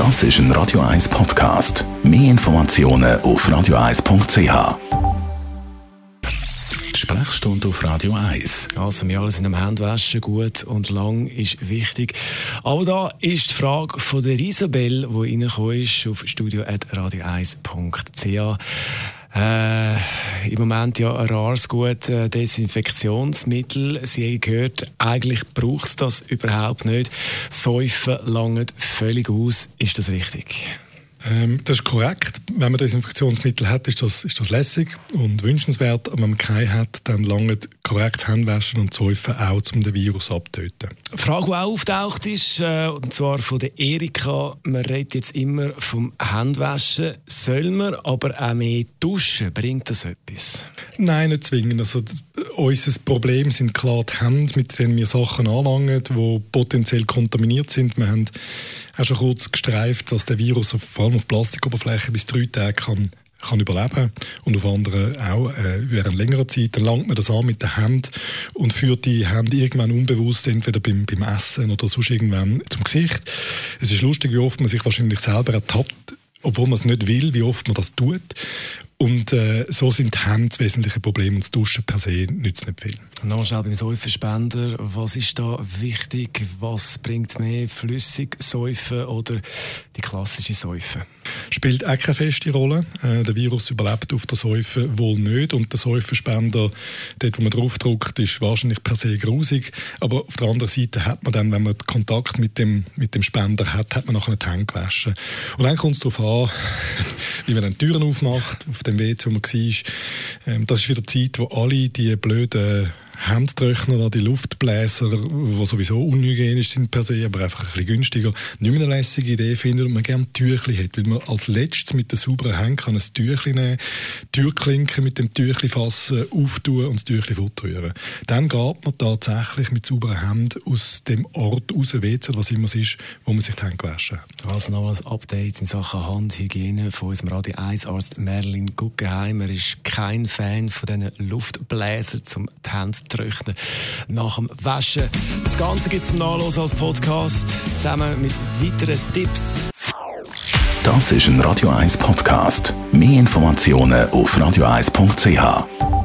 Das ist ein Radio 1 Podcast. Mehr Informationen auf radio1.ch. Sprechstunde auf Radio 1. Also, wir alle sind am Handwaschen, gut und lang ist wichtig. Aber da ist die Frage von der Isabel, die reingekommen ist auf studio.radio1.ch. Äh, Im Moment ja ein rares Gut äh, Desinfektionsmittel. Sie haben gehört, eigentlich braucht es das überhaupt nicht. Säufen langt völlig aus. Ist das richtig? Ähm, das ist korrekt. Wenn man Desinfektionsmittel hat, ist das, ist das lässig und wünschenswert. Aber wenn man keine hat, dann lange korrekt Handwaschen und Säufen auch, um den Virus abzutöten. Eine Frage, die auch auftaucht ist, äh, und zwar von der Erika. Man redet jetzt immer vom Handwaschen. Soll man aber auch mehr duschen? Bringt das etwas? Nein, nicht zwingend. Also, unser Problem sind klar die Hände, mit denen wir Sachen anlangen, die potenziell kontaminiert sind. Wir haben auch schon kurz gestreift, dass der Virus auf, vor allem auf Plastikoberflächen bis drei Tage kann kann überleben und auf anderen auch äh, während längerer Zeit. Dann langt man das an mit der Hand und führt die Hände irgendwann unbewusst entweder beim, beim Essen oder sonst irgendwann zum Gesicht. Es ist lustig, wie oft man sich wahrscheinlich selber ertappt, obwohl man es nicht will, wie oft man das tut. Und äh, so sind die Hände das wesentliche Problem und das Duschen per se nützt nicht viel. Nochmal schnell beim Säufenspender. Was ist da wichtig? Was bringt mehr? Flüssig Säufen oder die klassische Säufe? Spielt auch keine feste Rolle. Äh, der Virus überlebt auf der Säufe wohl nicht und der Säufenspender, dort wo man draufdruckt, ist wahrscheinlich per se grusig. Aber auf der anderen Seite hat man dann, wenn man Kontakt mit dem, mit dem Spender hat, hat man nachher die Hände gewaschen. Und dann kommt es darauf an, wie man dann die Türen aufmacht, auf dem wo man war. Ähm, das ist wieder die Zeit, wo alle die blöden Handtrockner oder die Luftbläser, die sowieso unhygienisch sind per se, aber einfach ein bisschen günstiger, nicht mehr eine lässige Idee findet und man gerne Tüchli hat, weil man als letztes mit den sauberen Händen kann ein Tüchli nehmen, Türklinken mit dem Tüchli fassen, auftun und das Tüchli fortrühren. Dann geht man tatsächlich mit sauberen Händen aus dem Ort raus, WC, was immer es ist, wo man sich die Hände gewaschen hat. Also noch ein Update in Sachen Handhygiene von unserem Radio 1 Arzt Merlin Guggenheim. Er ist kein Fan von diesen Luftbläsern, um die Hände trocknen nach dem Waschen. Das Ganze gibt es zum Nachlesen als Podcast, zusammen mit weiteren Tipps. Das ist ein Radio 1 Podcast. Mehr Informationen auf radio1.ch.